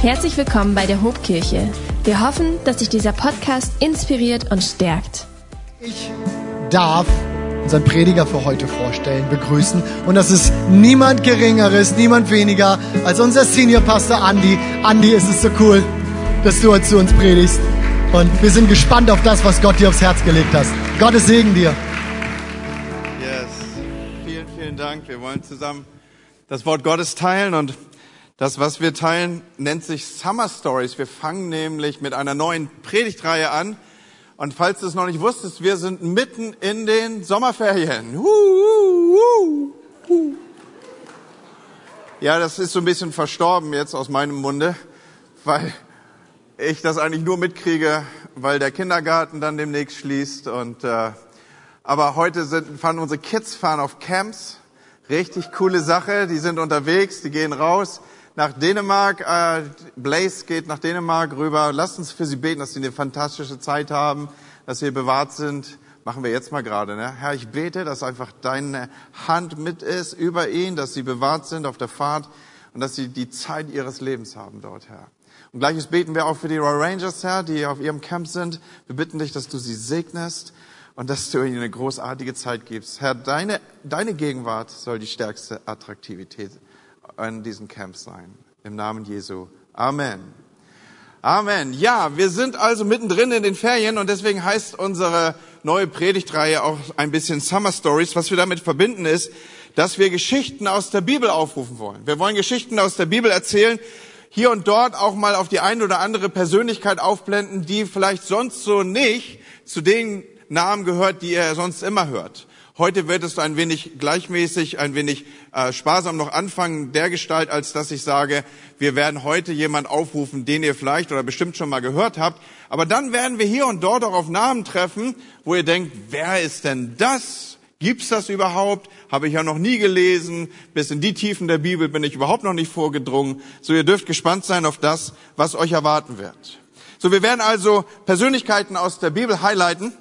Herzlich willkommen bei der Hobkirche. Wir hoffen, dass dich dieser Podcast inspiriert und stärkt. Ich darf unseren Prediger für heute vorstellen, begrüßen. Und das ist niemand Geringeres, niemand weniger als unser Senior Pastor Andy. Andy, es ist so cool, dass du heute zu uns predigst. Und wir sind gespannt auf das, was Gott dir aufs Herz gelegt hast. Gottes Segen dir. Yes. Vielen, vielen Dank. Wir wollen zusammen das Wort Gottes teilen und das, was wir teilen, nennt sich Summer Stories. Wir fangen nämlich mit einer neuen Predigtreihe an. Und falls du es noch nicht wusstest, wir sind mitten in den Sommerferien. Ja, das ist so ein bisschen verstorben jetzt aus meinem Munde, weil ich das eigentlich nur mitkriege, weil der Kindergarten dann demnächst schließt. Und äh, aber heute sind, fahren unsere Kids fahren auf Camps. Richtig coole Sache. Die sind unterwegs, die gehen raus nach Dänemark. Äh, Blaze geht nach Dänemark rüber. Lasst uns für sie beten, dass sie eine fantastische Zeit haben, dass sie bewahrt sind. Machen wir jetzt mal gerade. Ne? Herr, ich bete, dass einfach deine Hand mit ist über ihn, dass sie bewahrt sind auf der Fahrt und dass sie die Zeit ihres Lebens haben dort, Herr. Und gleiches beten wir auch für die Royal Rangers, Herr, die auf ihrem Camp sind. Wir bitten dich, dass du sie segnest und dass du ihnen eine großartige Zeit gibst. Herr, deine, deine Gegenwart soll die stärkste Attraktivität an diesen Camps sein. Im Namen Jesu. Amen. Amen. Ja, wir sind also mittendrin in den Ferien und deswegen heißt unsere neue Predigtreihe auch ein bisschen Summer Stories. Was wir damit verbinden ist, dass wir Geschichten aus der Bibel aufrufen wollen. Wir wollen Geschichten aus der Bibel erzählen, hier und dort auch mal auf die eine oder andere Persönlichkeit aufblenden, die vielleicht sonst so nicht zu den Namen gehört, die ihr sonst immer hört. Heute wird es ein wenig gleichmäßig, ein wenig äh, sparsam noch anfangen, der Gestalt, als dass ich sage, wir werden heute jemand aufrufen, den ihr vielleicht oder bestimmt schon mal gehört habt. Aber dann werden wir hier und dort auch auf Namen treffen, wo ihr denkt, wer ist denn das? Gibt's das überhaupt? Habe ich ja noch nie gelesen. Bis in die Tiefen der Bibel bin ich überhaupt noch nicht vorgedrungen. So, ihr dürft gespannt sein auf das, was euch erwarten wird. So, wir werden also Persönlichkeiten aus der Bibel highlighten.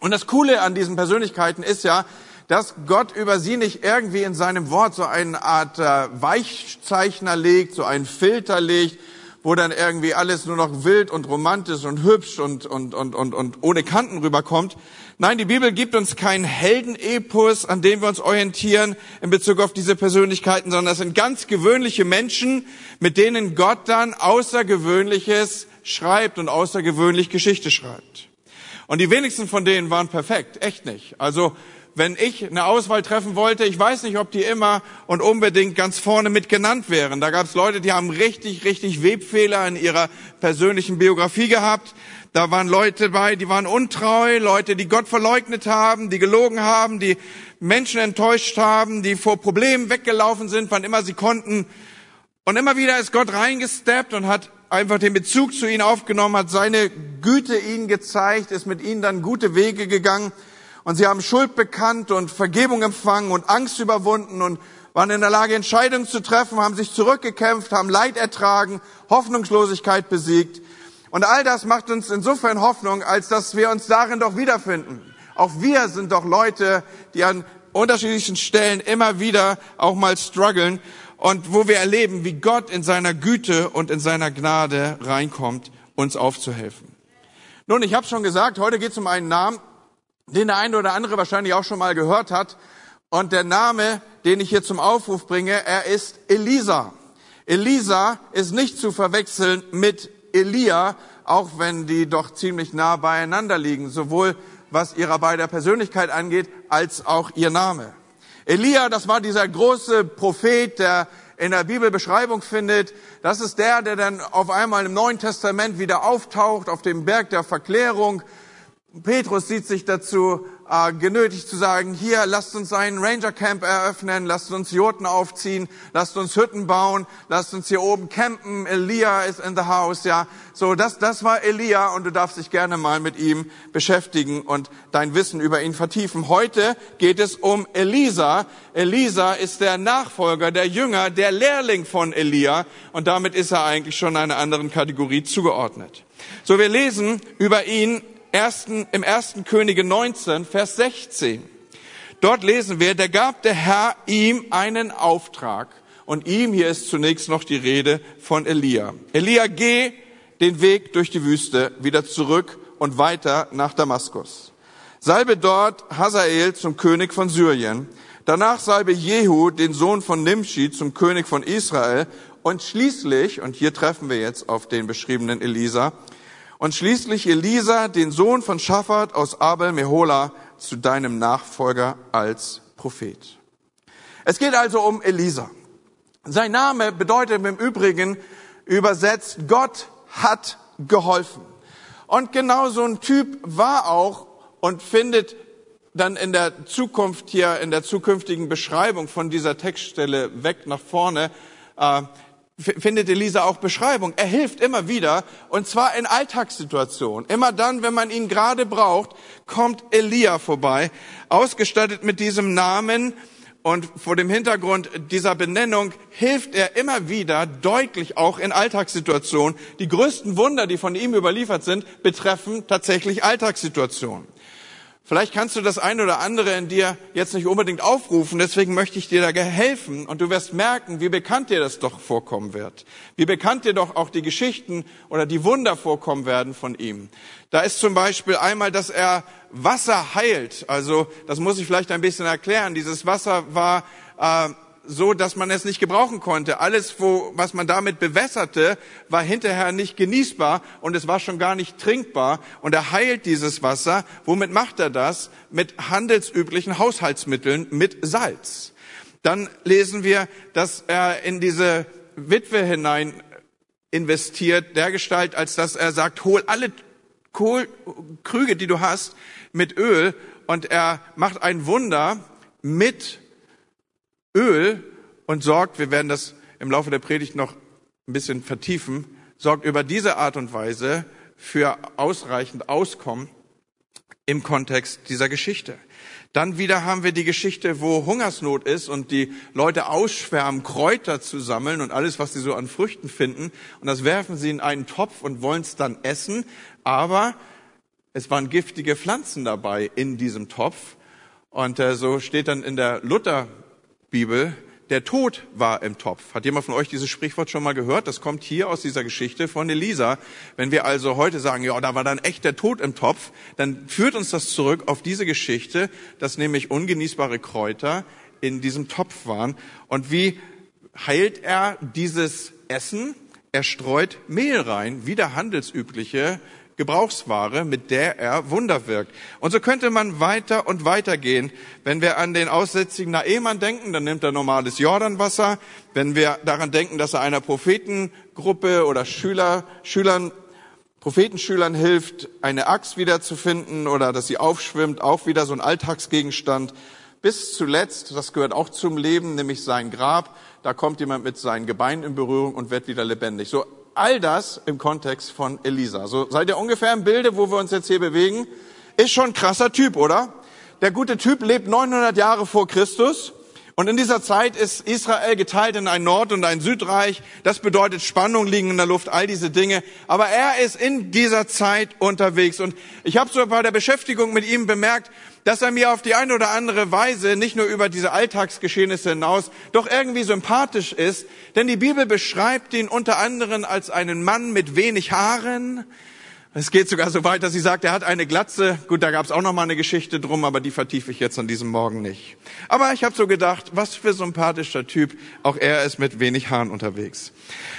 Und das Coole an diesen Persönlichkeiten ist ja, dass Gott über sie nicht irgendwie in seinem Wort so eine Art äh, Weichzeichner legt, so einen Filter legt, wo dann irgendwie alles nur noch wild und romantisch und hübsch und, und, und, und, und ohne Kanten rüberkommt. Nein, die Bibel gibt uns keinen Heldenepos, an dem wir uns orientieren in Bezug auf diese Persönlichkeiten, sondern das sind ganz gewöhnliche Menschen, mit denen Gott dann Außergewöhnliches schreibt und außergewöhnlich Geschichte schreibt. Und die wenigsten von denen waren perfekt, echt nicht. Also wenn ich eine Auswahl treffen wollte, ich weiß nicht, ob die immer und unbedingt ganz vorne mit genannt wären. Da gab es Leute, die haben richtig, richtig Webfehler in ihrer persönlichen Biografie gehabt. Da waren Leute bei, die waren untreu, Leute, die Gott verleugnet haben, die gelogen haben, die Menschen enttäuscht haben, die vor Problemen weggelaufen sind, wann immer sie konnten. Und immer wieder ist Gott reingesteppt und hat einfach den Bezug zu ihnen aufgenommen, hat seine Güte ihnen gezeigt, ist mit ihnen dann gute Wege gegangen und sie haben Schuld bekannt und Vergebung empfangen und Angst überwunden und waren in der Lage, Entscheidungen zu treffen, haben sich zurückgekämpft, haben Leid ertragen, Hoffnungslosigkeit besiegt. Und all das macht uns insofern Hoffnung, als dass wir uns darin doch wiederfinden. Auch wir sind doch Leute, die an unterschiedlichen Stellen immer wieder auch mal strugglen und wo wir erleben, wie Gott in seiner Güte und in seiner Gnade reinkommt, uns aufzuhelfen. Nun, ich habe schon gesagt, heute geht es um einen Namen, den der eine oder andere wahrscheinlich auch schon mal gehört hat. Und der Name, den ich hier zum Aufruf bringe, er ist Elisa. Elisa ist nicht zu verwechseln mit Elia, auch wenn die doch ziemlich nah beieinander liegen, sowohl was ihrer beider Persönlichkeit angeht, als auch ihr Name. Elia, das war dieser große Prophet, der in der Bibel Beschreibung findet. Das ist der, der dann auf einmal im Neuen Testament wieder auftaucht auf dem Berg der Verklärung. Petrus sieht sich dazu äh, genötigt zu sagen, hier, lasst uns einen Ranger Camp eröffnen, lasst uns Jurten aufziehen, lasst uns Hütten bauen, lasst uns hier oben campen, Elia ist in the house, ja. So, das, das war Elia und du darfst dich gerne mal mit ihm beschäftigen und dein Wissen über ihn vertiefen. Heute geht es um Elisa. Elisa ist der Nachfolger, der Jünger, der Lehrling von Elia und damit ist er eigentlich schon einer anderen Kategorie zugeordnet. So, wir lesen über ihn ersten, im ersten Könige 19, Vers 16. Dort lesen wir, da gab der Herr ihm einen Auftrag und ihm hier ist zunächst noch die Rede von Elia. Elia, geh den Weg durch die Wüste wieder zurück und weiter nach Damaskus. Salbe dort Hazael zum König von Syrien. Danach salbe Jehu, den Sohn von Nimshi, zum König von Israel. Und schließlich, und hier treffen wir jetzt auf den beschriebenen Elisa, und schließlich Elisa, den Sohn von Schafat aus Abel Mehola, zu deinem Nachfolger als Prophet. Es geht also um Elisa. Sein Name bedeutet im Übrigen übersetzt, Gott hat geholfen. Und genau so ein Typ war auch und findet dann in der Zukunft hier, in der zukünftigen Beschreibung von dieser Textstelle weg nach vorne, äh, findet Elisa auch Beschreibung. Er hilft immer wieder und zwar in Alltagssituationen. Immer dann, wenn man ihn gerade braucht, kommt Elia vorbei, ausgestattet mit diesem Namen und vor dem Hintergrund dieser Benennung hilft er immer wieder deutlich auch in Alltagssituationen. Die größten Wunder, die von ihm überliefert sind, betreffen tatsächlich Alltagssituationen. Vielleicht kannst du das eine oder andere in dir jetzt nicht unbedingt aufrufen, deswegen möchte ich dir da helfen und du wirst merken, wie bekannt dir das doch vorkommen wird. Wie bekannt dir doch auch die Geschichten oder die Wunder vorkommen werden von ihm. Da ist zum Beispiel einmal, dass er Wasser heilt. Also das muss ich vielleicht ein bisschen erklären. Dieses Wasser war äh, so, dass man es nicht gebrauchen konnte. Alles, wo, was man damit bewässerte, war hinterher nicht genießbar und es war schon gar nicht trinkbar. Und er heilt dieses Wasser. Womit macht er das? Mit handelsüblichen Haushaltsmitteln, mit Salz. Dann lesen wir, dass er in diese Witwe hinein investiert, dergestalt, als dass er sagt, hol alle Kohl, Krüge, die du hast, mit Öl und er macht ein Wunder mit Öl und sorgt, wir werden das im Laufe der Predigt noch ein bisschen vertiefen, sorgt über diese Art und Weise für ausreichend Auskommen im Kontext dieser Geschichte. Dann wieder haben wir die Geschichte, wo Hungersnot ist und die Leute ausschwärmen, Kräuter zu sammeln und alles, was sie so an Früchten finden. Und das werfen sie in einen Topf und wollen es dann essen. Aber es waren giftige Pflanzen dabei in diesem Topf. Und äh, so steht dann in der Luther Bibel, der Tod war im Topf. Hat jemand von euch dieses Sprichwort schon mal gehört? Das kommt hier aus dieser Geschichte von Elisa. Wenn wir also heute sagen, ja, da war dann echt der Tod im Topf, dann führt uns das zurück auf diese Geschichte, dass nämlich ungenießbare Kräuter in diesem Topf waren. Und wie heilt er dieses Essen? Er streut Mehl rein, wie der handelsübliche Gebrauchsware, mit der er Wunder wirkt. Und so könnte man weiter und weiter gehen. Wenn wir an den aussätzigen Naemann denken, dann nimmt er normales Jordanwasser. Wenn wir daran denken, dass er einer Prophetengruppe oder Schüler, Schülern, Prophetenschülern hilft, eine Axt wiederzufinden oder dass sie aufschwimmt, auch wieder so ein Alltagsgegenstand. Bis zuletzt, das gehört auch zum Leben, nämlich sein Grab, da kommt jemand mit seinen Gebeinen in Berührung und wird wieder lebendig. So all das im Kontext von Elisa. So seid ihr ungefähr im Bilde, wo wir uns jetzt hier bewegen? Ist schon ein krasser Typ, oder? Der gute Typ lebt 900 Jahre vor Christus. Und in dieser Zeit ist Israel geteilt in ein Nord- und ein Südreich. Das bedeutet Spannung liegen in der Luft, all diese Dinge. Aber er ist in dieser Zeit unterwegs. Und ich habe so bei der Beschäftigung mit ihm bemerkt, dass er mir auf die eine oder andere Weise nicht nur über diese Alltagsgeschehnisse hinaus doch irgendwie sympathisch ist, denn die Bibel beschreibt ihn unter anderem als einen Mann mit wenig Haaren, es geht sogar so weit, dass sie sagt, er hat eine Glatze. Gut, da gab es auch noch mal eine Geschichte drum, aber die vertiefe ich jetzt an diesem Morgen nicht. Aber ich habe so gedacht, was für sympathischer Typ. Auch er ist mit wenig Haaren unterwegs.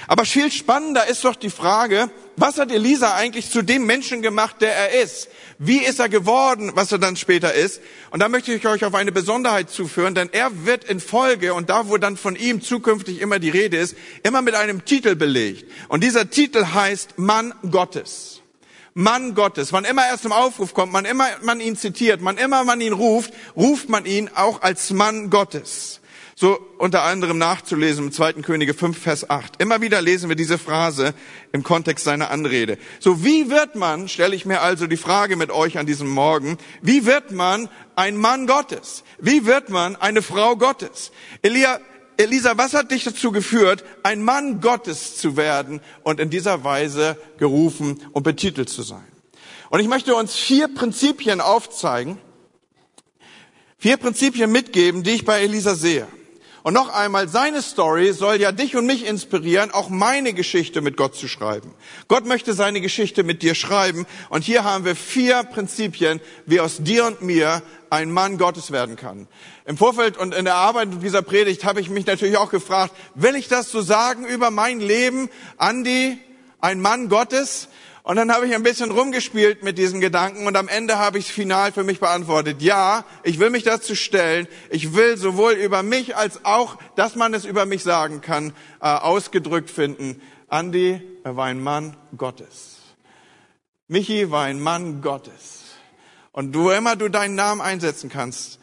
Aber viel spannender ist doch die Frage, was hat Elisa eigentlich zu dem Menschen gemacht, der er ist? Wie ist er geworden, was er dann später ist? Und da möchte ich euch auf eine Besonderheit zuführen, denn er wird in Folge und da, wo dann von ihm zukünftig immer die Rede ist, immer mit einem Titel belegt. Und dieser Titel heißt Mann Gottes. Mann Gottes. Wann immer er zum Aufruf kommt, wann immer man ihn zitiert, wann immer man ihn ruft, ruft man ihn auch als Mann Gottes. So unter anderem nachzulesen im 2. Könige 5, Vers 8. Immer wieder lesen wir diese Phrase im Kontext seiner Anrede. So wie wird man, stelle ich mir also die Frage mit euch an diesem Morgen, wie wird man ein Mann Gottes? Wie wird man eine Frau Gottes? Elia Elisa, was hat dich dazu geführt, ein Mann Gottes zu werden und in dieser Weise gerufen und betitelt zu sein? Und ich möchte uns vier Prinzipien aufzeigen, vier Prinzipien mitgeben, die ich bei Elisa sehe. Und noch einmal, seine Story soll ja dich und mich inspirieren, auch meine Geschichte mit Gott zu schreiben. Gott möchte seine Geschichte mit dir schreiben. Und hier haben wir vier Prinzipien, wie aus dir und mir ein Mann Gottes werden kann. Im Vorfeld und in der Arbeit dieser Predigt habe ich mich natürlich auch gefragt, will ich das so sagen über mein Leben, Andi, ein Mann Gottes? Und dann habe ich ein bisschen rumgespielt mit diesen Gedanken und am Ende habe ich es final für mich beantwortet. Ja, ich will mich dazu stellen. Ich will sowohl über mich als auch, dass man es über mich sagen kann, äh, ausgedrückt finden. Andi war ein Mann Gottes. Michi war ein Mann Gottes. Und wo immer du deinen Namen einsetzen kannst,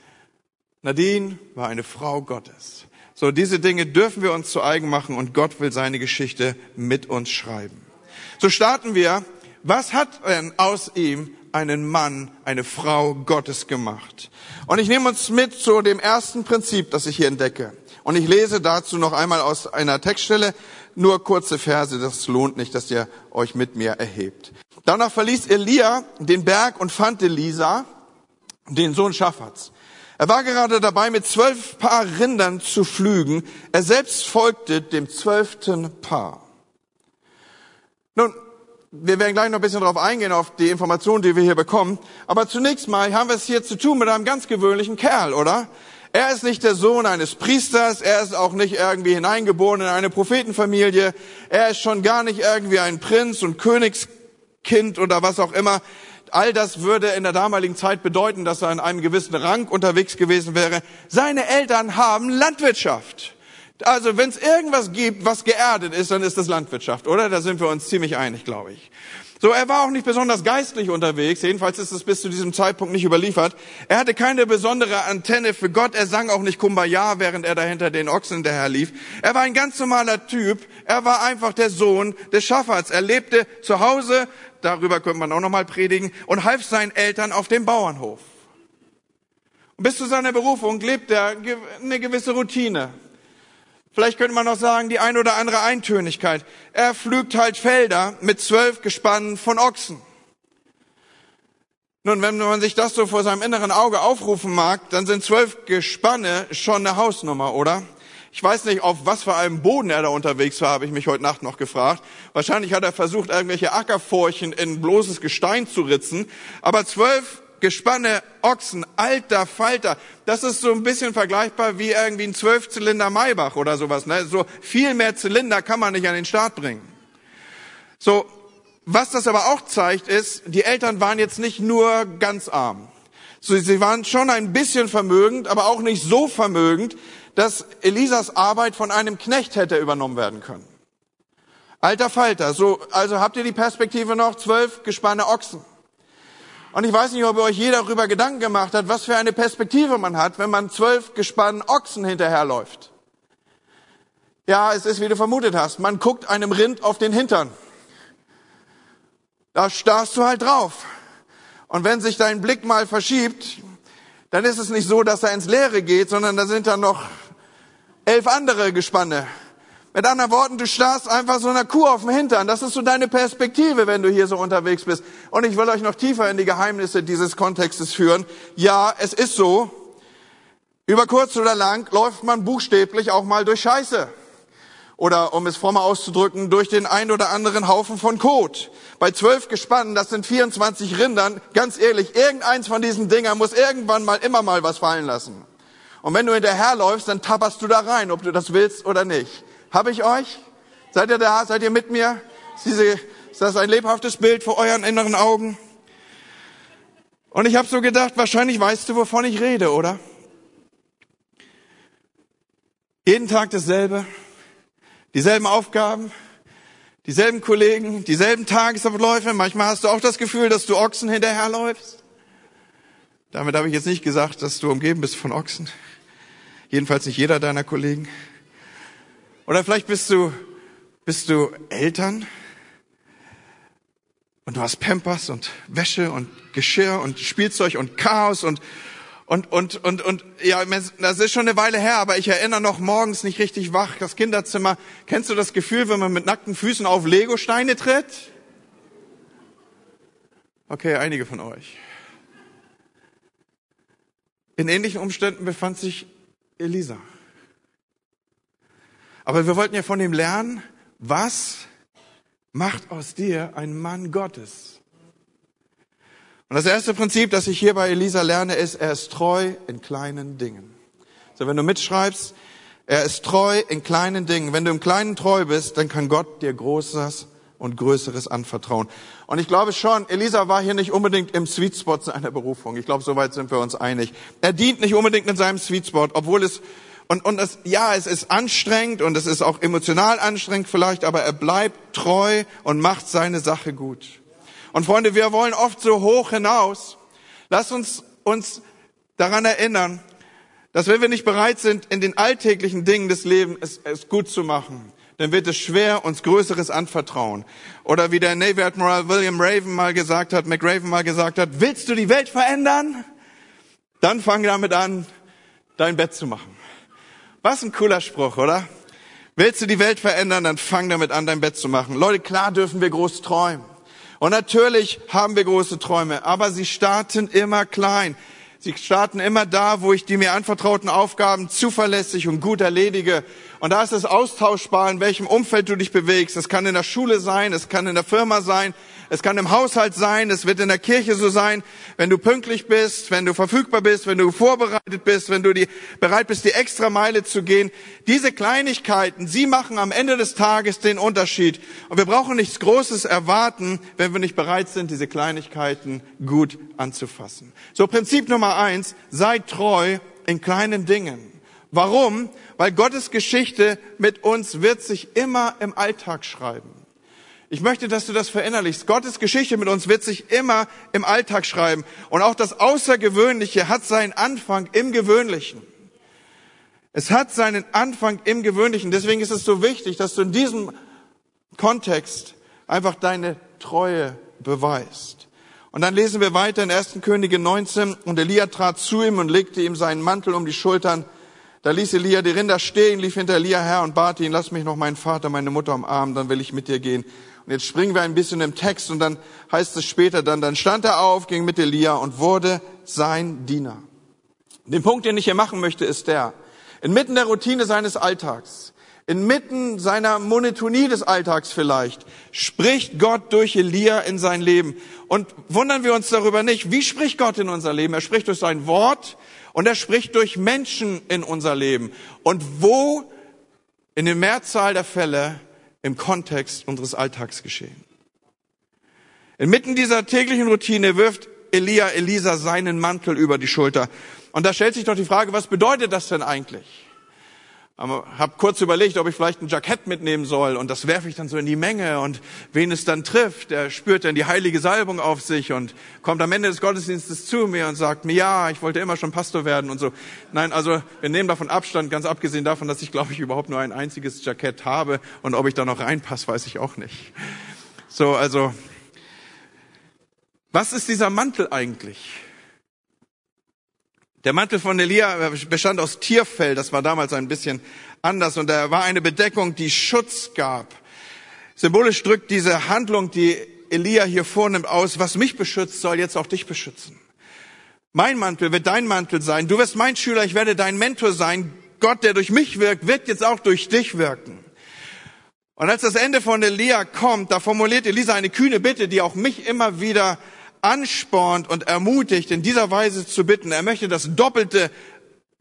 Nadine war eine Frau Gottes. So, diese Dinge dürfen wir uns zu eigen machen und Gott will seine Geschichte mit uns schreiben. So starten wir. Was hat denn aus ihm einen Mann, eine Frau Gottes gemacht? Und ich nehme uns mit zu dem ersten Prinzip, das ich hier entdecke. Und ich lese dazu noch einmal aus einer Textstelle, nur kurze Verse, das lohnt nicht, dass ihr euch mit mir erhebt. Danach verließ Elia den Berg und fand Elisa, den Sohn Schaffats. Er war gerade dabei, mit zwölf Paar Rindern zu pflügen. Er selbst folgte dem zwölften Paar. Nun, wir werden gleich noch ein bisschen darauf eingehen, auf die Informationen, die wir hier bekommen. Aber zunächst mal haben wir es hier zu tun mit einem ganz gewöhnlichen Kerl, oder? Er ist nicht der Sohn eines Priesters, er ist auch nicht irgendwie hineingeboren in eine Prophetenfamilie, er ist schon gar nicht irgendwie ein Prinz und Königskind oder was auch immer. All das würde in der damaligen Zeit bedeuten, dass er in einem gewissen Rang unterwegs gewesen wäre. Seine Eltern haben Landwirtschaft. Also wenn es irgendwas gibt, was geerdet ist, dann ist das Landwirtschaft, oder? Da sind wir uns ziemlich einig, glaube ich. So, er war auch nicht besonders geistlich unterwegs, jedenfalls ist es bis zu diesem Zeitpunkt nicht überliefert. Er hatte keine besondere Antenne für Gott, er sang auch nicht Kumbaya, während er dahinter den Ochsen hinterher lief. Er war ein ganz normaler Typ, er war einfach der Sohn des Schaffers. Er lebte zu Hause, darüber könnte man auch nochmal predigen, und half seinen Eltern auf dem Bauernhof. Und bis zu seiner Berufung lebt er eine gewisse Routine. Vielleicht könnte man noch sagen, die ein oder andere Eintönigkeit. Er pflügt halt Felder mit zwölf Gespannen von Ochsen. Nun, wenn man sich das so vor seinem inneren Auge aufrufen mag, dann sind zwölf Gespanne schon eine Hausnummer, oder? Ich weiß nicht, auf was für einem Boden er da unterwegs war, habe ich mich heute Nacht noch gefragt. Wahrscheinlich hat er versucht, irgendwelche Ackerfurchen in bloßes Gestein zu ritzen. Aber zwölf Gespanne, Ochsen, alter Falter. Das ist so ein bisschen vergleichbar wie irgendwie ein Zwölfzylinder Maybach oder sowas. Ne? So viel mehr Zylinder kann man nicht an den Start bringen. So, was das aber auch zeigt, ist, die Eltern waren jetzt nicht nur ganz arm. So, sie waren schon ein bisschen vermögend, aber auch nicht so vermögend, dass Elisas Arbeit von einem Knecht hätte übernommen werden können. Alter Falter, so, also habt ihr die Perspektive noch? Zwölf Gespanne Ochsen. Und ich weiß nicht, ob ihr euch jeder darüber Gedanken gemacht hat, was für eine Perspektive man hat, wenn man zwölf gespannen Ochsen hinterherläuft. Ja, es ist, wie du vermutet hast. Man guckt einem Rind auf den Hintern. Da starrst du halt drauf. Und wenn sich dein Blick mal verschiebt, dann ist es nicht so, dass er ins Leere geht, sondern da sind dann noch elf andere Gespanne mit anderen Worten, du starrst einfach so einer Kuh auf dem Hintern. Das ist so deine Perspektive, wenn du hier so unterwegs bist. Und ich will euch noch tiefer in die Geheimnisse dieses Kontextes führen. Ja, es ist so. Über kurz oder lang läuft man buchstäblich auch mal durch Scheiße. Oder, um es frommer auszudrücken, durch den ein oder anderen Haufen von Kot. Bei zwölf Gespannen, das sind 24 Rindern, ganz ehrlich, irgendeins von diesen Dingern muss irgendwann mal immer mal was fallen lassen. Und wenn du hinterherläufst, dann tapperst du da rein, ob du das willst oder nicht. Habe ich euch? Seid ihr da? Seid ihr mit mir? Ist, das ein lebhaftes Bild vor euren inneren Augen? Und ich habe so gedacht, wahrscheinlich weißt du, wovon ich rede, oder? Jeden Tag dasselbe, dieselben Aufgaben, dieselben Kollegen, dieselben Tagesabläufe. Manchmal hast du auch das Gefühl, dass du Ochsen hinterherläufst. Damit habe ich jetzt nicht gesagt, dass du umgeben bist von Ochsen. Jedenfalls nicht jeder deiner Kollegen. Oder vielleicht bist du, bist du Eltern und du hast Pampers und Wäsche und Geschirr und Spielzeug und Chaos und und, und, und, und, ja, das ist schon eine Weile her, aber ich erinnere noch morgens nicht richtig wach, das Kinderzimmer. Kennst du das Gefühl, wenn man mit nackten Füßen auf Legosteine tritt? Okay, einige von euch. In ähnlichen Umständen befand sich Elisa. Aber wir wollten ja von ihm lernen, was macht aus dir einen Mann Gottes? Und das erste Prinzip, das ich hier bei Elisa lerne, ist, er ist treu in kleinen Dingen. So, wenn du mitschreibst, er ist treu in kleinen Dingen. Wenn du im Kleinen treu bist, dann kann Gott dir Großes und Größeres anvertrauen. Und ich glaube schon, Elisa war hier nicht unbedingt im Sweet Spot seiner Berufung. Ich glaube, soweit sind wir uns einig. Er dient nicht unbedingt in seinem Sweet Spot, obwohl es und, und es, ja, es ist anstrengend und es ist auch emotional anstrengend vielleicht, aber er bleibt treu und macht seine Sache gut. Und Freunde, wir wollen oft so hoch hinaus. Lass uns uns daran erinnern, dass wenn wir nicht bereit sind, in den alltäglichen Dingen des Lebens es, es gut zu machen, dann wird es schwer, uns Größeres anvertrauen. Oder wie der Navy Admiral William Raven mal gesagt hat, McRaven mal gesagt hat, willst du die Welt verändern? Dann fang damit an, dein Bett zu machen. Was ein cooler Spruch, oder? Willst du die Welt verändern, dann fang damit an, dein Bett zu machen. Leute, klar dürfen wir groß träumen. Und natürlich haben wir große Träume, aber sie starten immer klein. Sie starten immer da, wo ich die mir anvertrauten Aufgaben zuverlässig und gut erledige. Und da ist es austauschbar, in welchem Umfeld du dich bewegst. Es kann in der Schule sein, es kann in der Firma sein, es kann im Haushalt sein, es wird in der Kirche so sein, wenn du pünktlich bist, wenn du verfügbar bist, wenn du vorbereitet bist, wenn du die, bereit bist, die extra Meile zu gehen. Diese Kleinigkeiten, sie machen am Ende des Tages den Unterschied. Und wir brauchen nichts Großes erwarten, wenn wir nicht bereit sind, diese Kleinigkeiten gut anzufassen. So Prinzip Nummer eins, sei treu in kleinen Dingen. Warum? Weil Gottes Geschichte mit uns wird sich immer im Alltag schreiben. Ich möchte, dass du das verinnerlichst. Gottes Geschichte mit uns wird sich immer im Alltag schreiben. Und auch das Außergewöhnliche hat seinen Anfang im Gewöhnlichen. Es hat seinen Anfang im Gewöhnlichen. Deswegen ist es so wichtig, dass du in diesem Kontext einfach deine Treue beweist. Und dann lesen wir weiter in 1. Könige 19. Und Elia trat zu ihm und legte ihm seinen Mantel um die Schultern. Da ließ Elia die Rinder stehen, lief hinter Elia her und bat ihn, lass mich noch meinen Vater, meine Mutter umarmen, dann will ich mit dir gehen. Und jetzt springen wir ein bisschen im Text und dann heißt es später dann, dann stand er auf, ging mit Elia und wurde sein Diener. Den Punkt, den ich hier machen möchte, ist der, inmitten der Routine seines Alltags, inmitten seiner Monotonie des Alltags vielleicht, spricht Gott durch Elia in sein Leben. Und wundern wir uns darüber nicht, wie spricht Gott in unser Leben? Er spricht durch sein Wort und er spricht durch Menschen in unser Leben. Und wo in der Mehrzahl der Fälle im Kontext unseres Alltags geschehen. Inmitten dieser täglichen Routine wirft Elia Elisa seinen Mantel über die Schulter. Und da stellt sich doch die Frage, was bedeutet das denn eigentlich? Hab kurz überlegt, ob ich vielleicht ein Jackett mitnehmen soll und das werfe ich dann so in die Menge und wen es dann trifft, der spürt dann die heilige Salbung auf sich und kommt am Ende des Gottesdienstes zu mir und sagt mir, ja, ich wollte immer schon Pastor werden und so. Nein, also wir nehmen davon Abstand, ganz abgesehen davon, dass ich glaube ich überhaupt nur ein einziges Jackett habe und ob ich da noch reinpasse, weiß ich auch nicht. So, also, was ist dieser Mantel eigentlich? Der Mantel von Elia bestand aus Tierfell, das war damals ein bisschen anders und er war eine Bedeckung, die Schutz gab. Symbolisch drückt diese Handlung, die Elia hier vornimmt, aus, was mich beschützt, soll jetzt auch dich beschützen. Mein Mantel wird dein Mantel sein. Du wirst mein Schüler, ich werde dein Mentor sein. Gott, der durch mich wirkt, wird jetzt auch durch dich wirken. Und als das Ende von Elia kommt, da formuliert Elisa eine kühne Bitte, die auch mich immer wieder anspornt und ermutigt, in dieser Weise zu bitten. Er möchte das doppelte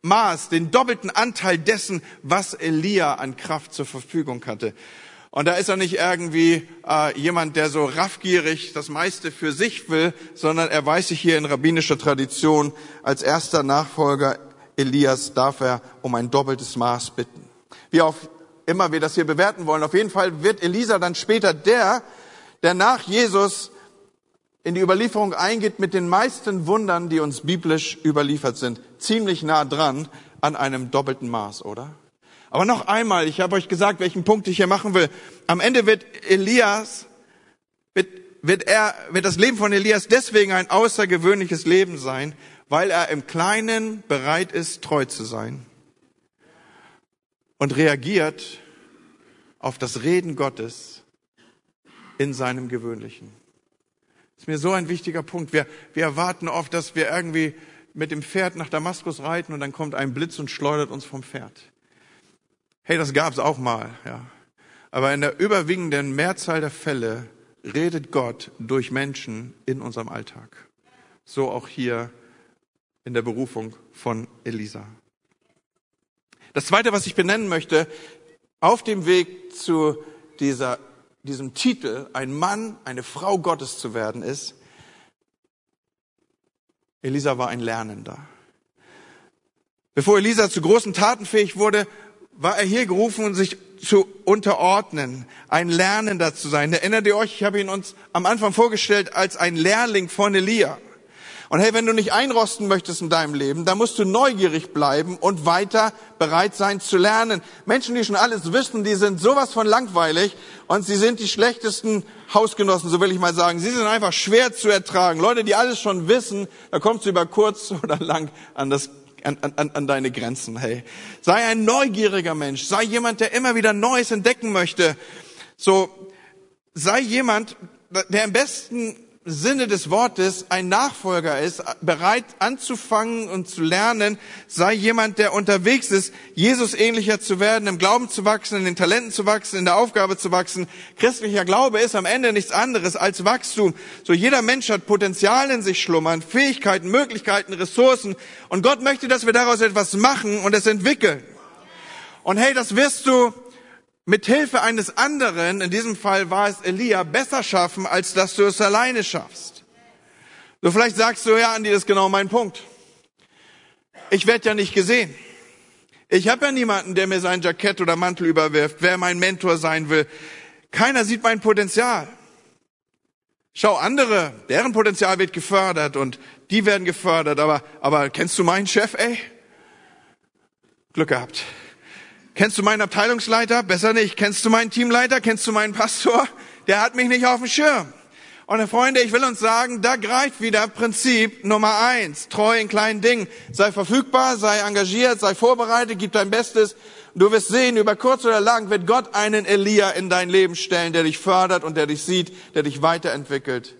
Maß, den doppelten Anteil dessen, was Elia an Kraft zur Verfügung hatte. Und da ist er nicht irgendwie äh, jemand, der so raffgierig das meiste für sich will, sondern er weiß sich hier in rabbinischer Tradition als erster Nachfolger Elias darf er um ein doppeltes Maß bitten. Wie auch immer wir das hier bewerten wollen, auf jeden Fall wird Elisa dann später der, der nach Jesus in die Überlieferung eingeht mit den meisten Wundern, die uns biblisch überliefert sind. Ziemlich nah dran an einem doppelten Maß, oder? Aber noch einmal, ich habe euch gesagt, welchen Punkt ich hier machen will. Am Ende wird Elias, wird, wird er, wird das Leben von Elias deswegen ein außergewöhnliches Leben sein, weil er im Kleinen bereit ist, treu zu sein und reagiert auf das Reden Gottes in seinem Gewöhnlichen. Ist mir so ein wichtiger Punkt. Wir, wir erwarten oft, dass wir irgendwie mit dem Pferd nach Damaskus reiten und dann kommt ein Blitz und schleudert uns vom Pferd. Hey, das gab's auch mal, ja. Aber in der überwiegenden Mehrzahl der Fälle redet Gott durch Menschen in unserem Alltag. So auch hier in der Berufung von Elisa. Das zweite, was ich benennen möchte, auf dem Weg zu dieser, diesem Titel, ein Mann, eine Frau Gottes zu werden, ist, Elisa war ein Lernender. Bevor Elisa zu großen Taten fähig wurde, war er hier gerufen, sich zu unterordnen, ein Lernender zu sein. Erinnert ihr euch, ich habe ihn uns am Anfang vorgestellt als ein Lehrling von Elia. Und hey, wenn du nicht einrosten möchtest in deinem Leben, dann musst du neugierig bleiben und weiter bereit sein zu lernen. Menschen, die schon alles wissen, die sind sowas von langweilig und sie sind die schlechtesten Hausgenossen, so will ich mal sagen. Sie sind einfach schwer zu ertragen. Leute, die alles schon wissen, da kommst du über kurz oder lang an das an, an, an deine Grenzen. Hey, sei ein neugieriger Mensch, sei jemand, der immer wieder Neues entdecken möchte. So, sei jemand, der im besten Sinne des Wortes ein Nachfolger ist, bereit anzufangen und zu lernen, sei jemand, der unterwegs ist, Jesus ähnlicher zu werden, im Glauben zu wachsen, in den Talenten zu wachsen, in der Aufgabe zu wachsen. Christlicher Glaube ist am Ende nichts anderes als Wachstum. So jeder Mensch hat Potenzial in sich schlummern, Fähigkeiten, Möglichkeiten, Ressourcen. Und Gott möchte, dass wir daraus etwas machen und es entwickeln. Und hey, das wirst du mit Hilfe eines anderen, in diesem Fall war es Elia, besser schaffen, als dass du es alleine schaffst. So vielleicht sagst du, ja, Andi, das ist genau mein Punkt. Ich werde ja nicht gesehen. Ich habe ja niemanden, der mir sein Jackett oder Mantel überwirft, wer mein Mentor sein will. Keiner sieht mein Potenzial. Schau, andere, deren Potenzial wird gefördert und die werden gefördert, aber, aber kennst du meinen Chef, ey? Glück gehabt. Kennst du meinen Abteilungsleiter? Besser nicht. Kennst du meinen Teamleiter? Kennst du meinen Pastor? Der hat mich nicht auf dem Schirm. Und Freunde, ich will uns sagen, da greift wieder Prinzip Nummer eins. Treu in kleinen Dingen. Sei verfügbar, sei engagiert, sei vorbereitet, gib dein Bestes. Du wirst sehen, über kurz oder lang wird Gott einen Elia in dein Leben stellen, der dich fördert und der dich sieht, der dich weiterentwickelt.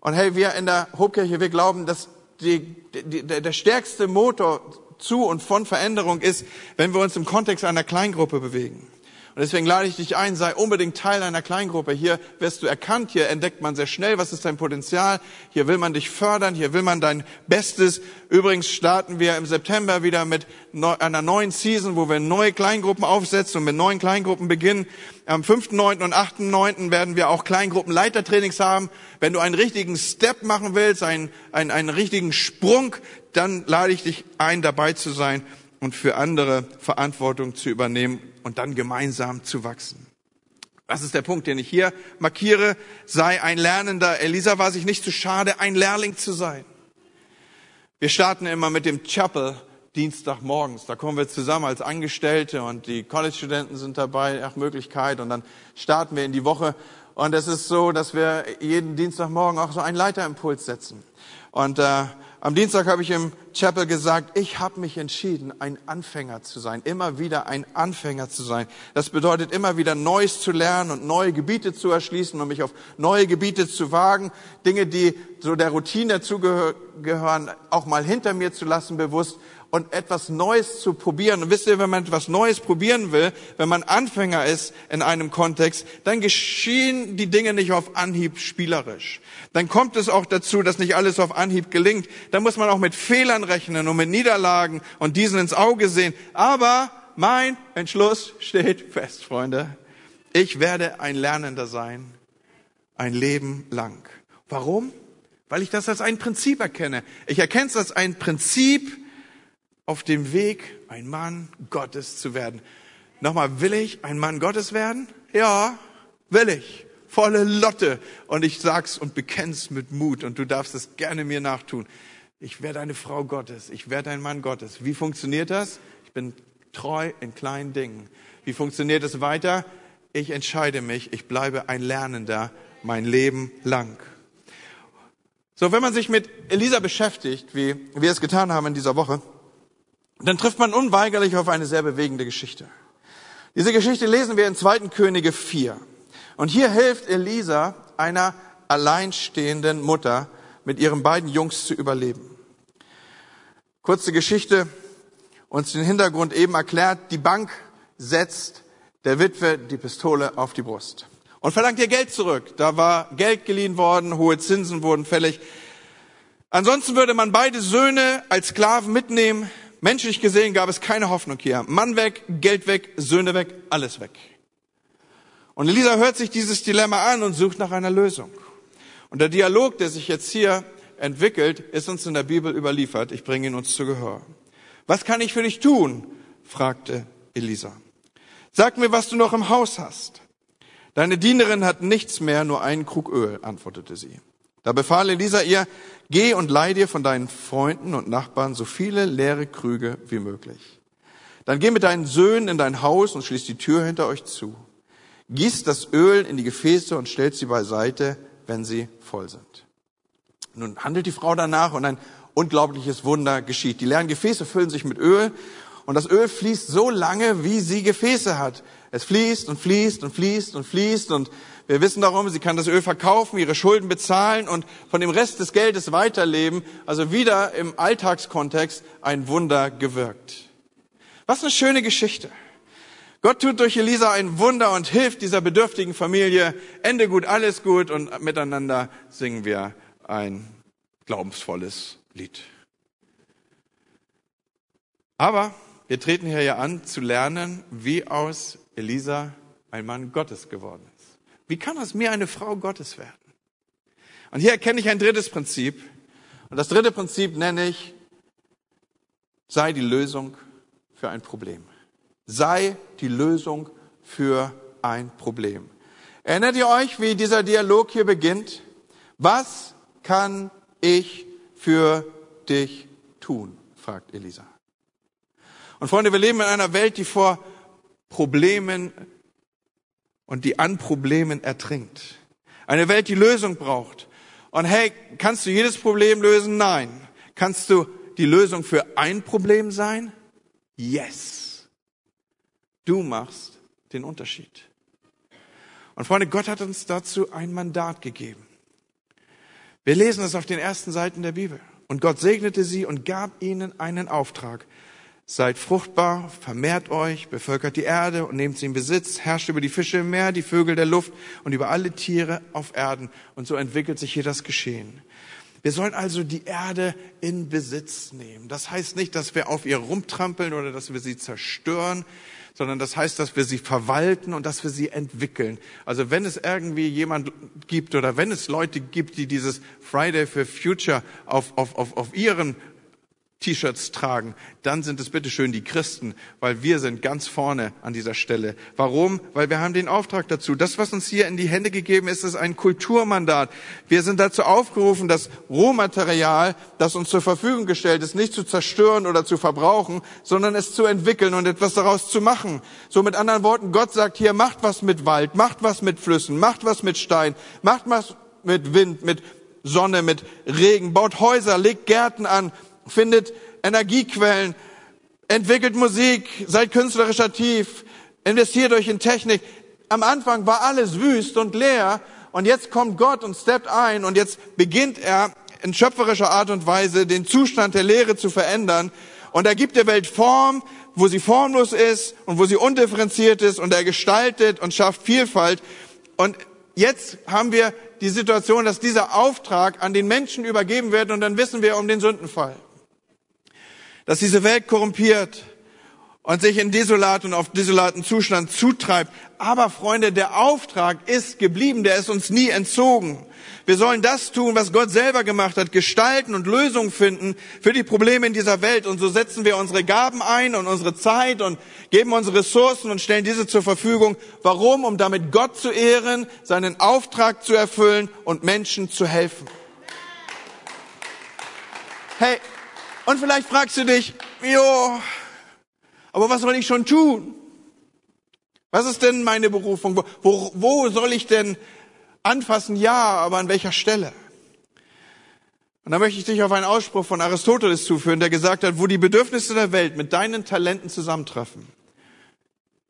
Und hey, wir in der Hobkirche, wir glauben, dass die, die, der stärkste Motor zu und von Veränderung ist, wenn wir uns im Kontext einer Kleingruppe bewegen. Und deswegen lade ich dich ein, sei unbedingt Teil einer Kleingruppe. Hier wirst du erkannt, hier entdeckt man sehr schnell, was ist dein Potenzial. Hier will man dich fördern, hier will man dein Bestes. Übrigens starten wir im September wieder mit einer neuen Season, wo wir neue Kleingruppen aufsetzen und mit neuen Kleingruppen beginnen. Am 5.9. und 8.9. werden wir auch Kleingruppenleitertrainings haben. Wenn du einen richtigen Step machen willst, einen, einen, einen richtigen Sprung, dann lade ich dich ein, dabei zu sein und für andere Verantwortung zu übernehmen und dann gemeinsam zu wachsen. Das ist der Punkt, den ich hier markiere. Sei ein Lernender. Elisa war sich nicht zu schade, ein Lehrling zu sein. Wir starten immer mit dem Chapel Dienstagmorgens. Da kommen wir zusammen als Angestellte und die College-Studenten sind dabei nach Möglichkeit und dann starten wir in die Woche. Und es ist so, dass wir jeden Dienstagmorgen auch so einen Leiterimpuls setzen. Und äh, am Dienstag habe ich im Chapel gesagt, ich habe mich entschieden, ein Anfänger zu sein, immer wieder ein Anfänger zu sein. Das bedeutet immer wieder Neues zu lernen und neue Gebiete zu erschließen und mich auf neue Gebiete zu wagen, Dinge, die so der Routine dazugehören, auch mal hinter mir zu lassen, bewusst und etwas Neues zu probieren. Und wisst ihr, wenn man etwas Neues probieren will, wenn man Anfänger ist in einem Kontext, dann geschehen die Dinge nicht auf Anhieb spielerisch. Dann kommt es auch dazu, dass nicht alles auf Anhieb gelingt. Dann muss man auch mit Fehlern rechnen und mit Niederlagen und diesen ins Auge sehen. Aber mein Entschluss steht fest, Freunde. Ich werde ein Lernender sein, ein Leben lang. Warum? Weil ich das als ein Prinzip erkenne. Ich erkenne es als ein Prinzip, auf dem Weg, ein Mann Gottes zu werden. Nochmal, will ich ein Mann Gottes werden? Ja, will ich. Volle Lotte. Und ich sag's und bekenn's mit Mut. Und du darfst es gerne mir nachtun. Ich werde eine Frau Gottes. Ich werde ein Mann Gottes. Wie funktioniert das? Ich bin treu in kleinen Dingen. Wie funktioniert es weiter? Ich entscheide mich. Ich bleibe ein Lernender mein Leben lang. So, wenn man sich mit Elisa beschäftigt, wie wir es getan haben in dieser Woche, dann trifft man unweigerlich auf eine sehr bewegende Geschichte. Diese Geschichte lesen wir in 2. Könige 4. Und hier hilft Elisa einer alleinstehenden Mutter mit ihren beiden Jungs zu überleben. Kurze Geschichte, uns den Hintergrund eben erklärt. Die Bank setzt der Witwe die Pistole auf die Brust und verlangt ihr Geld zurück. Da war Geld geliehen worden, hohe Zinsen wurden fällig. Ansonsten würde man beide Söhne als Sklaven mitnehmen. Menschlich gesehen gab es keine Hoffnung hier. Mann weg, Geld weg, Söhne weg, alles weg. Und Elisa hört sich dieses Dilemma an und sucht nach einer Lösung. Und der Dialog, der sich jetzt hier entwickelt, ist uns in der Bibel überliefert. Ich bringe ihn uns zu Gehör. Was kann ich für dich tun? fragte Elisa. Sag mir, was du noch im Haus hast. Deine Dienerin hat nichts mehr, nur einen Krug Öl, antwortete sie. Da befahl Elisa ihr, geh und leih dir von deinen Freunden und Nachbarn so viele leere Krüge wie möglich. Dann geh mit deinen Söhnen in dein Haus und schließ die Tür hinter euch zu. Gieß das Öl in die Gefäße und stellt sie beiseite, wenn sie voll sind. Nun handelt die Frau danach und ein unglaubliches Wunder geschieht. Die leeren Gefäße füllen sich mit Öl und das Öl fließt so lange, wie sie Gefäße hat. Es fließt und fließt und fließt und fließt und wir wissen darum, sie kann das Öl verkaufen, ihre Schulden bezahlen und von dem Rest des Geldes weiterleben. Also wieder im Alltagskontext ein Wunder gewirkt. Was eine schöne Geschichte. Gott tut durch Elisa ein Wunder und hilft dieser bedürftigen Familie. Ende gut, alles gut und miteinander singen wir ein glaubensvolles Lied. Aber wir treten hier ja an, zu lernen, wie aus Elisa ein Mann Gottes geworden ist. Wie kann aus mir eine Frau Gottes werden? Und hier erkenne ich ein drittes Prinzip. Und das dritte Prinzip nenne ich, sei die Lösung für ein Problem. Sei die Lösung für ein Problem. Erinnert ihr euch, wie dieser Dialog hier beginnt? Was kann ich für dich tun? fragt Elisa. Und Freunde, wir leben in einer Welt, die vor Problemen und die an Problemen ertrinkt. Eine Welt, die Lösung braucht. Und hey, kannst du jedes Problem lösen? Nein. Kannst du die Lösung für ein Problem sein? Yes. Du machst den Unterschied. Und Freunde, Gott hat uns dazu ein Mandat gegeben. Wir lesen es auf den ersten Seiten der Bibel. Und Gott segnete sie und gab ihnen einen Auftrag. Seid fruchtbar, vermehrt euch, bevölkert die Erde und nehmt sie in Besitz, herrscht über die Fische im Meer, die Vögel der Luft und über alle Tiere auf Erden. Und so entwickelt sich hier das Geschehen. Wir sollen also die Erde in Besitz nehmen. Das heißt nicht, dass wir auf ihr rumtrampeln oder dass wir sie zerstören, sondern das heißt, dass wir sie verwalten und dass wir sie entwickeln. Also wenn es irgendwie jemand gibt oder wenn es Leute gibt, die dieses Friday for Future auf, auf, auf, auf ihren T-Shirts tragen, dann sind es bitteschön die Christen, weil wir sind ganz vorne an dieser Stelle. Warum? Weil wir haben den Auftrag dazu. Das, was uns hier in die Hände gegeben ist, ist ein Kulturmandat. Wir sind dazu aufgerufen, das Rohmaterial, das uns zur Verfügung gestellt ist, nicht zu zerstören oder zu verbrauchen, sondern es zu entwickeln und etwas daraus zu machen. So mit anderen Worten, Gott sagt hier, macht was mit Wald, macht was mit Flüssen, macht was mit Stein, macht was mit Wind, mit Sonne, mit Regen, baut Häuser, legt Gärten an, findet Energiequellen, entwickelt Musik, seid künstlerisch aktiv, investiert euch in Technik. Am Anfang war alles wüst und leer und jetzt kommt Gott und steppt ein und jetzt beginnt er in schöpferischer Art und Weise den Zustand der Lehre zu verändern und er gibt der Welt Form, wo sie formlos ist und wo sie undifferenziert ist und er gestaltet und schafft Vielfalt und jetzt haben wir die Situation, dass dieser Auftrag an den Menschen übergeben wird und dann wissen wir um den Sündenfall dass diese Welt korrumpiert und sich in desolat und auf desolaten Zustand zutreibt. Aber Freunde, der Auftrag ist geblieben, der ist uns nie entzogen. Wir sollen das tun, was Gott selber gemacht hat, gestalten und Lösungen finden für die Probleme in dieser Welt. Und so setzen wir unsere Gaben ein und unsere Zeit und geben unsere Ressourcen und stellen diese zur Verfügung. Warum? Um damit Gott zu ehren, seinen Auftrag zu erfüllen und Menschen zu helfen. Hey, und vielleicht fragst du dich, jo, aber was soll ich schon tun? Was ist denn meine Berufung? Wo, wo soll ich denn anfassen? Ja, aber an welcher Stelle? Und da möchte ich dich auf einen Ausspruch von Aristoteles zuführen, der gesagt hat, wo die Bedürfnisse der Welt mit deinen Talenten zusammentreffen,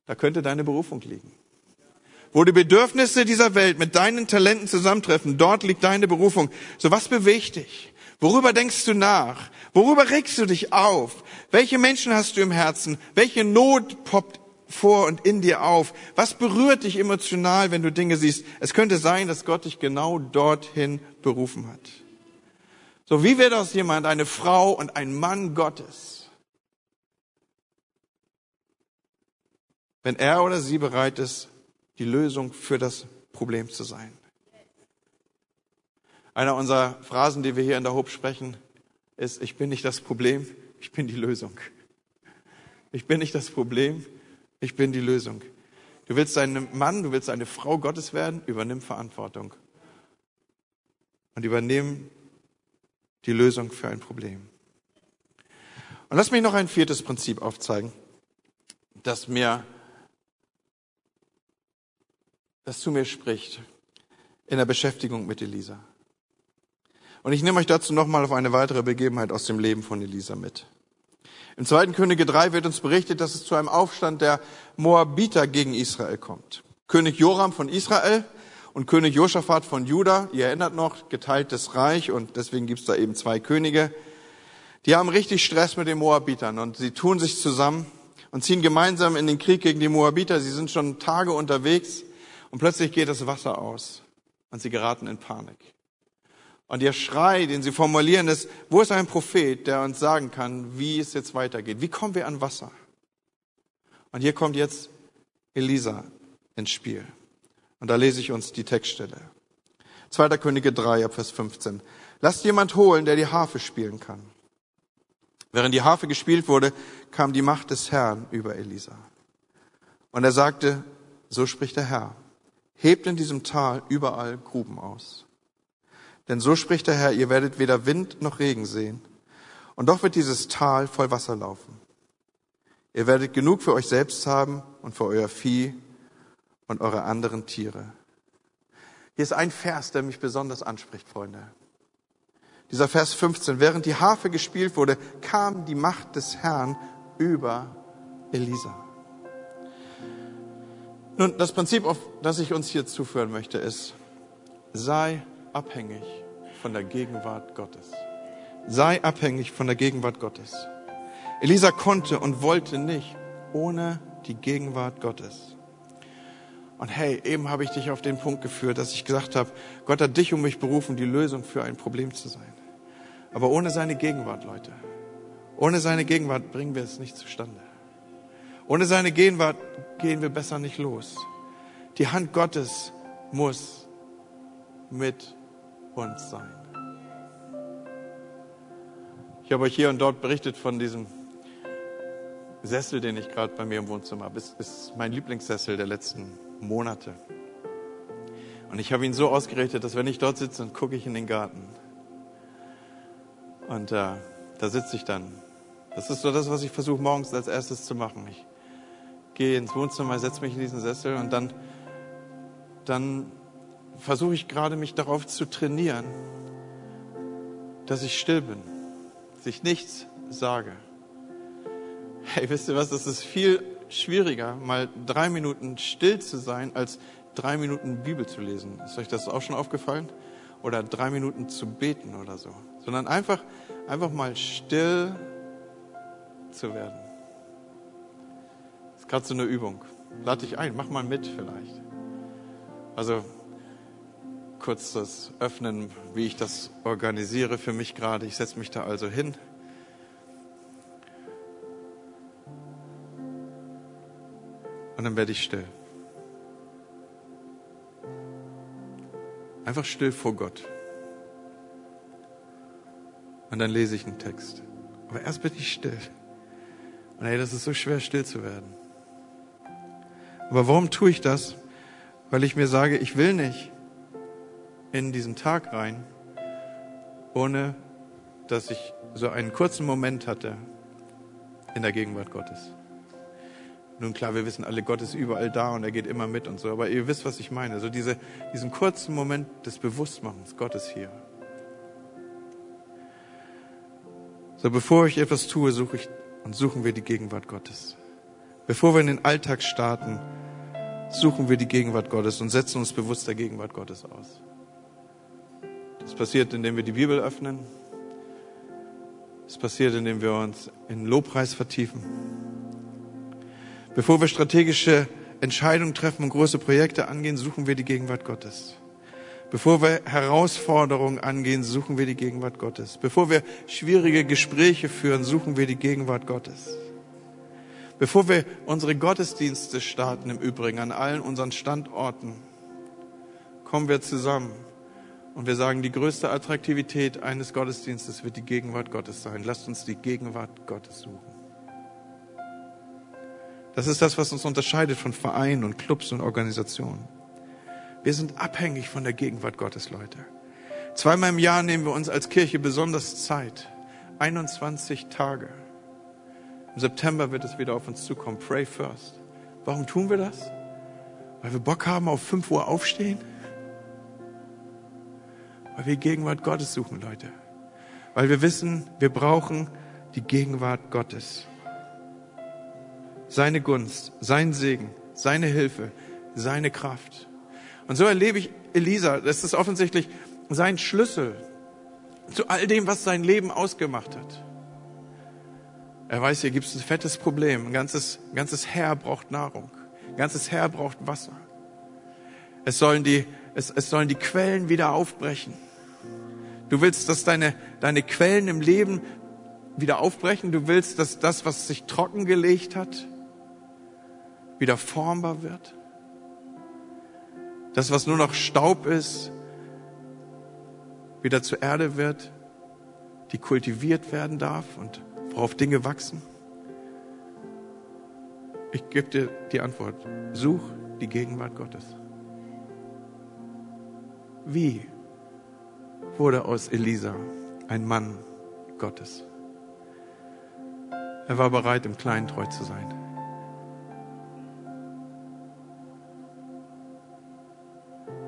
da könnte deine Berufung liegen. Wo die Bedürfnisse dieser Welt mit deinen Talenten zusammentreffen, dort liegt deine Berufung. So was bewegt dich? Worüber denkst du nach? Worüber regst du dich auf? Welche Menschen hast du im Herzen? Welche Not poppt vor und in dir auf? Was berührt dich emotional, wenn du Dinge siehst? Es könnte sein, dass Gott dich genau dorthin berufen hat. So wie wird aus jemand eine Frau und ein Mann Gottes? Wenn er oder sie bereit ist, die Lösung für das Problem zu sein. Einer unserer Phrasen, die wir hier in der Hope sprechen, ist, ich bin nicht das Problem, ich bin die Lösung. Ich bin nicht das Problem, ich bin die Lösung. Du willst ein Mann, du willst eine Frau Gottes werden, übernimm Verantwortung. Und übernimm die Lösung für ein Problem. Und lass mich noch ein viertes Prinzip aufzeigen, das mir, das zu mir spricht in der Beschäftigung mit Elisa. Und ich nehme euch dazu nochmal auf eine weitere Begebenheit aus dem Leben von Elisa mit. Im zweiten Könige 3 wird uns berichtet, dass es zu einem Aufstand der Moabiter gegen Israel kommt. König Joram von Israel und König Josaphat von Juda, ihr erinnert noch, geteiltes Reich und deswegen gibt's da eben zwei Könige. Die haben richtig Stress mit den Moabitern und sie tun sich zusammen und ziehen gemeinsam in den Krieg gegen die Moabiter. Sie sind schon Tage unterwegs und plötzlich geht das Wasser aus und sie geraten in Panik. Und ihr Schrei, den sie formulieren, ist, wo ist ein Prophet, der uns sagen kann, wie es jetzt weitergeht? Wie kommen wir an Wasser? Und hier kommt jetzt Elisa ins Spiel. Und da lese ich uns die Textstelle. 2. Könige 3, Vers 15. Lasst jemand holen, der die Harfe spielen kann. Während die Harfe gespielt wurde, kam die Macht des Herrn über Elisa. Und er sagte, so spricht der Herr, hebt in diesem Tal überall Gruben aus. Denn so spricht der Herr, ihr werdet weder Wind noch Regen sehen. Und doch wird dieses Tal voll Wasser laufen. Ihr werdet genug für euch selbst haben und für euer Vieh und eure anderen Tiere. Hier ist ein Vers, der mich besonders anspricht, Freunde. Dieser Vers 15. Während die Harfe gespielt wurde, kam die Macht des Herrn über Elisa. Nun, das Prinzip, auf das ich uns hier zuführen möchte, ist, sei abhängig von der Gegenwart Gottes. Sei abhängig von der Gegenwart Gottes. Elisa konnte und wollte nicht ohne die Gegenwart Gottes. Und hey, eben habe ich dich auf den Punkt geführt, dass ich gesagt habe, Gott hat dich und mich berufen, die Lösung für ein Problem zu sein. Aber ohne seine Gegenwart, Leute, ohne seine Gegenwart bringen wir es nicht zustande. Ohne seine Gegenwart gehen wir besser nicht los. Die Hand Gottes muss mit uns sein. Ich habe euch hier und dort berichtet von diesem Sessel, den ich gerade bei mir im Wohnzimmer habe. Es ist mein Lieblingssessel der letzten Monate. Und ich habe ihn so ausgerichtet, dass wenn ich dort sitze, dann gucke ich in den Garten. Und äh, da sitze ich dann. Das ist so das, was ich versuche morgens als erstes zu machen. Ich gehe ins Wohnzimmer, setze mich in diesen Sessel und dann, dann versuche ich gerade mich darauf zu trainieren, dass ich still bin, dass ich nichts sage. Hey, wisst ihr was, das ist viel schwieriger, mal drei Minuten still zu sein, als drei Minuten Bibel zu lesen. Ist euch das auch schon aufgefallen? Oder drei Minuten zu beten oder so. Sondern einfach, einfach mal still zu werden. Das ist gerade so eine Übung. Lade dich ein, mach mal mit vielleicht. Also kurz das öffnen, wie ich das organisiere für mich gerade. Ich setze mich da also hin. Und dann werde ich still. Einfach still vor Gott. Und dann lese ich einen Text. Aber erst bin ich still. Und hey, das ist so schwer, still zu werden. Aber warum tue ich das? Weil ich mir sage, ich will nicht in diesen Tag rein, ohne dass ich so einen kurzen Moment hatte in der Gegenwart Gottes. Nun klar, wir wissen alle, Gott ist überall da und er geht immer mit und so, aber ihr wisst, was ich meine. So diese, diesen kurzen Moment des Bewusstmachens, Gott ist hier. So bevor ich etwas tue, suche ich und suchen wir die Gegenwart Gottes. Bevor wir in den Alltag starten, suchen wir die Gegenwart Gottes und setzen uns bewusst der Gegenwart Gottes aus. Das passiert, indem wir die Bibel öffnen. Es passiert, indem wir uns in Lobpreis vertiefen. Bevor wir strategische Entscheidungen treffen und große Projekte angehen, suchen wir die Gegenwart Gottes. Bevor wir Herausforderungen angehen, suchen wir die Gegenwart Gottes. Bevor wir schwierige Gespräche führen, suchen wir die Gegenwart Gottes. Bevor wir unsere Gottesdienste starten, im Übrigen an allen unseren Standorten, kommen wir zusammen und wir sagen, die größte Attraktivität eines Gottesdienstes wird die Gegenwart Gottes sein. Lasst uns die Gegenwart Gottes suchen. Das ist das, was uns unterscheidet von Vereinen und Clubs und Organisationen. Wir sind abhängig von der Gegenwart Gottes, Leute. Zweimal im Jahr nehmen wir uns als Kirche besonders Zeit. 21 Tage. Im September wird es wieder auf uns zukommen. Pray first. Warum tun wir das? Weil wir Bock haben auf 5 Uhr aufstehen? Weil wir Gegenwart Gottes suchen, Leute. Weil wir wissen, wir brauchen die Gegenwart Gottes seine Gunst, sein Segen, seine Hilfe, seine Kraft. Und so erlebe ich Elisa, das ist offensichtlich sein Schlüssel zu all dem, was sein Leben ausgemacht hat. Er weiß, hier gibt es ein fettes Problem. Ein ganzes, ganzes Heer braucht Nahrung. Ein ganzes Heer braucht Wasser. Es sollen die, es, es sollen die Quellen wieder aufbrechen. Du willst, dass deine, deine Quellen im Leben wieder aufbrechen. Du willst, dass das, was sich trockengelegt hat, wieder formbar wird. Das, was nur noch Staub ist, wieder zur Erde wird, die kultiviert werden darf und worauf Dinge wachsen. Ich gebe dir die Antwort. Such die Gegenwart Gottes. Wie wurde aus Elisa ein Mann Gottes? Er war bereit, im Kleinen treu zu sein.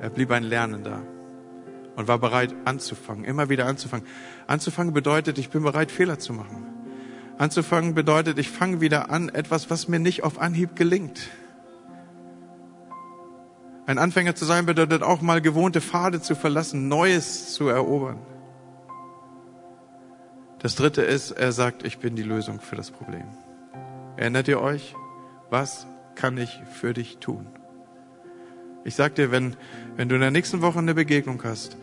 Er blieb ein Lernender und war bereit anzufangen, immer wieder anzufangen. Anzufangen bedeutet, ich bin bereit, Fehler zu machen. Anzufangen bedeutet, ich fange wieder an, etwas, was mir nicht auf Anhieb gelingt. Ein Anfänger zu sein bedeutet auch mal gewohnte Pfade zu verlassen, Neues zu erobern. Das dritte ist, er sagt, ich bin die Lösung für das Problem. Erinnert ihr euch? Was kann ich für dich tun? Ich sag dir, wenn, wenn du in der nächsten Woche eine Begegnung hast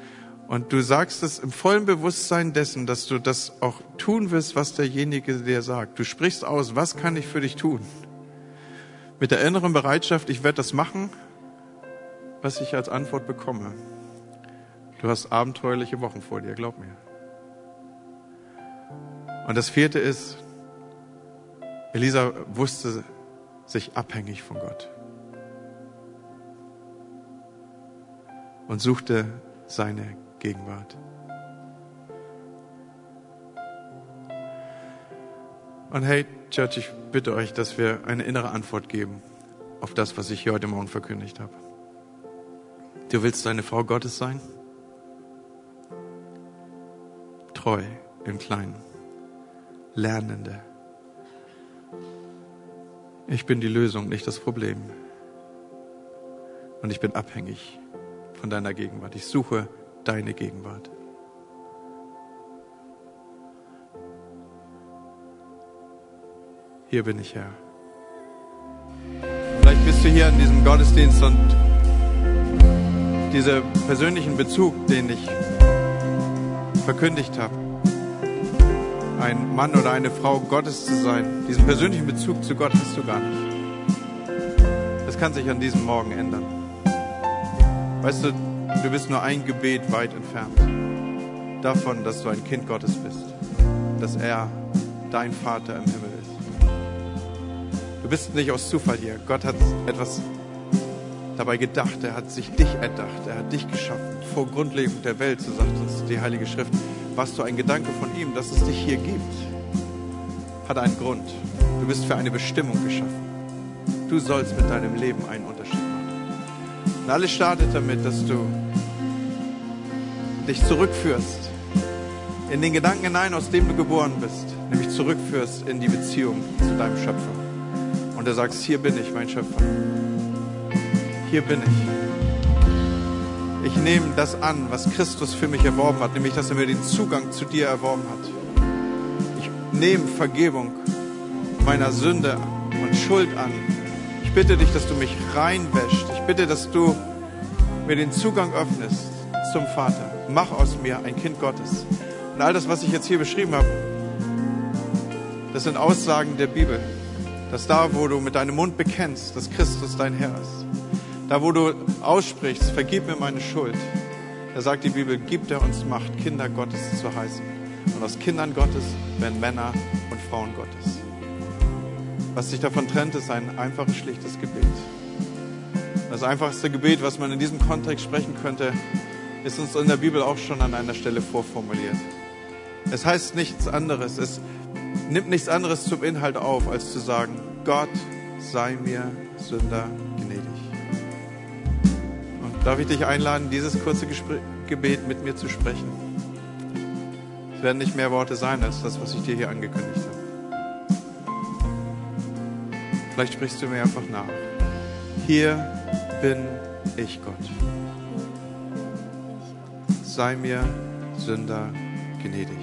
und du sagst es im vollen Bewusstsein dessen, dass du das auch tun wirst, was derjenige dir sagt. Du sprichst aus, was kann ich für dich tun? Mit der inneren Bereitschaft, ich werde das machen, was ich als Antwort bekomme. Du hast abenteuerliche Wochen vor dir, glaub mir. Und das vierte ist, Elisa wusste sich abhängig von Gott. und suchte seine Gegenwart. Und hey, Church, ich bitte euch, dass wir eine innere Antwort geben auf das, was ich hier heute Morgen verkündigt habe. Du willst eine Frau Gottes sein? Treu im Kleinen, Lernende. Ich bin die Lösung, nicht das Problem. Und ich bin abhängig von deiner Gegenwart. Ich suche deine Gegenwart. Hier bin ich, Herr. Vielleicht bist du hier in diesem Gottesdienst und dieser persönlichen Bezug, den ich verkündigt habe, ein Mann oder eine Frau Gottes zu sein, diesen persönlichen Bezug zu Gott hast du gar nicht. Das kann sich an diesem Morgen ändern. Weißt du, du bist nur ein Gebet weit entfernt davon, dass du ein Kind Gottes bist, dass er dein Vater im Himmel ist. Du bist nicht aus Zufall hier. Gott hat etwas dabei gedacht. Er hat sich dich erdacht. Er hat dich geschaffen. Vor Grundlegung der Welt, so sagt uns die Heilige Schrift, warst du ein Gedanke von ihm, dass es dich hier gibt. Hat einen Grund. Du bist für eine Bestimmung geschaffen. Du sollst mit deinem Leben einen Unterschied machen. Und alles startet damit, dass du dich zurückführst in den Gedanken hinein, aus dem du geboren bist, nämlich zurückführst in die Beziehung zu deinem Schöpfer. Und du sagst, hier bin ich, mein Schöpfer. Hier bin ich. Ich nehme das an, was Christus für mich erworben hat, nämlich dass er mir den Zugang zu dir erworben hat. Ich nehme Vergebung meiner Sünde und Schuld an bitte dich, dass du mich reinwäscht. Ich bitte, dass du mir den Zugang öffnest zum Vater. Mach aus mir ein Kind Gottes. Und all das, was ich jetzt hier beschrieben habe, das sind Aussagen der Bibel. Dass da, wo du mit deinem Mund bekennst, dass Christus dein Herr ist. Da, wo du aussprichst, vergib mir meine Schuld. Da sagt die Bibel, gibt er uns Macht, Kinder Gottes zu heißen. Und aus Kindern Gottes werden Männer und Frauen Gottes. Was sich davon trennt, ist ein einfaches, schlichtes Gebet. Das einfachste Gebet, was man in diesem Kontext sprechen könnte, ist uns in der Bibel auch schon an einer Stelle vorformuliert. Es heißt nichts anderes, es nimmt nichts anderes zum Inhalt auf, als zu sagen, Gott sei mir Sünder darf ich dich einladen, dieses kurze Gespr Gebet mit mir zu sprechen? Es werden nicht mehr Worte sein als das, was ich dir hier angekündigt habe. Vielleicht sprichst du mir einfach nach. Hier bin ich Gott. Sei mir Sünder gnädig.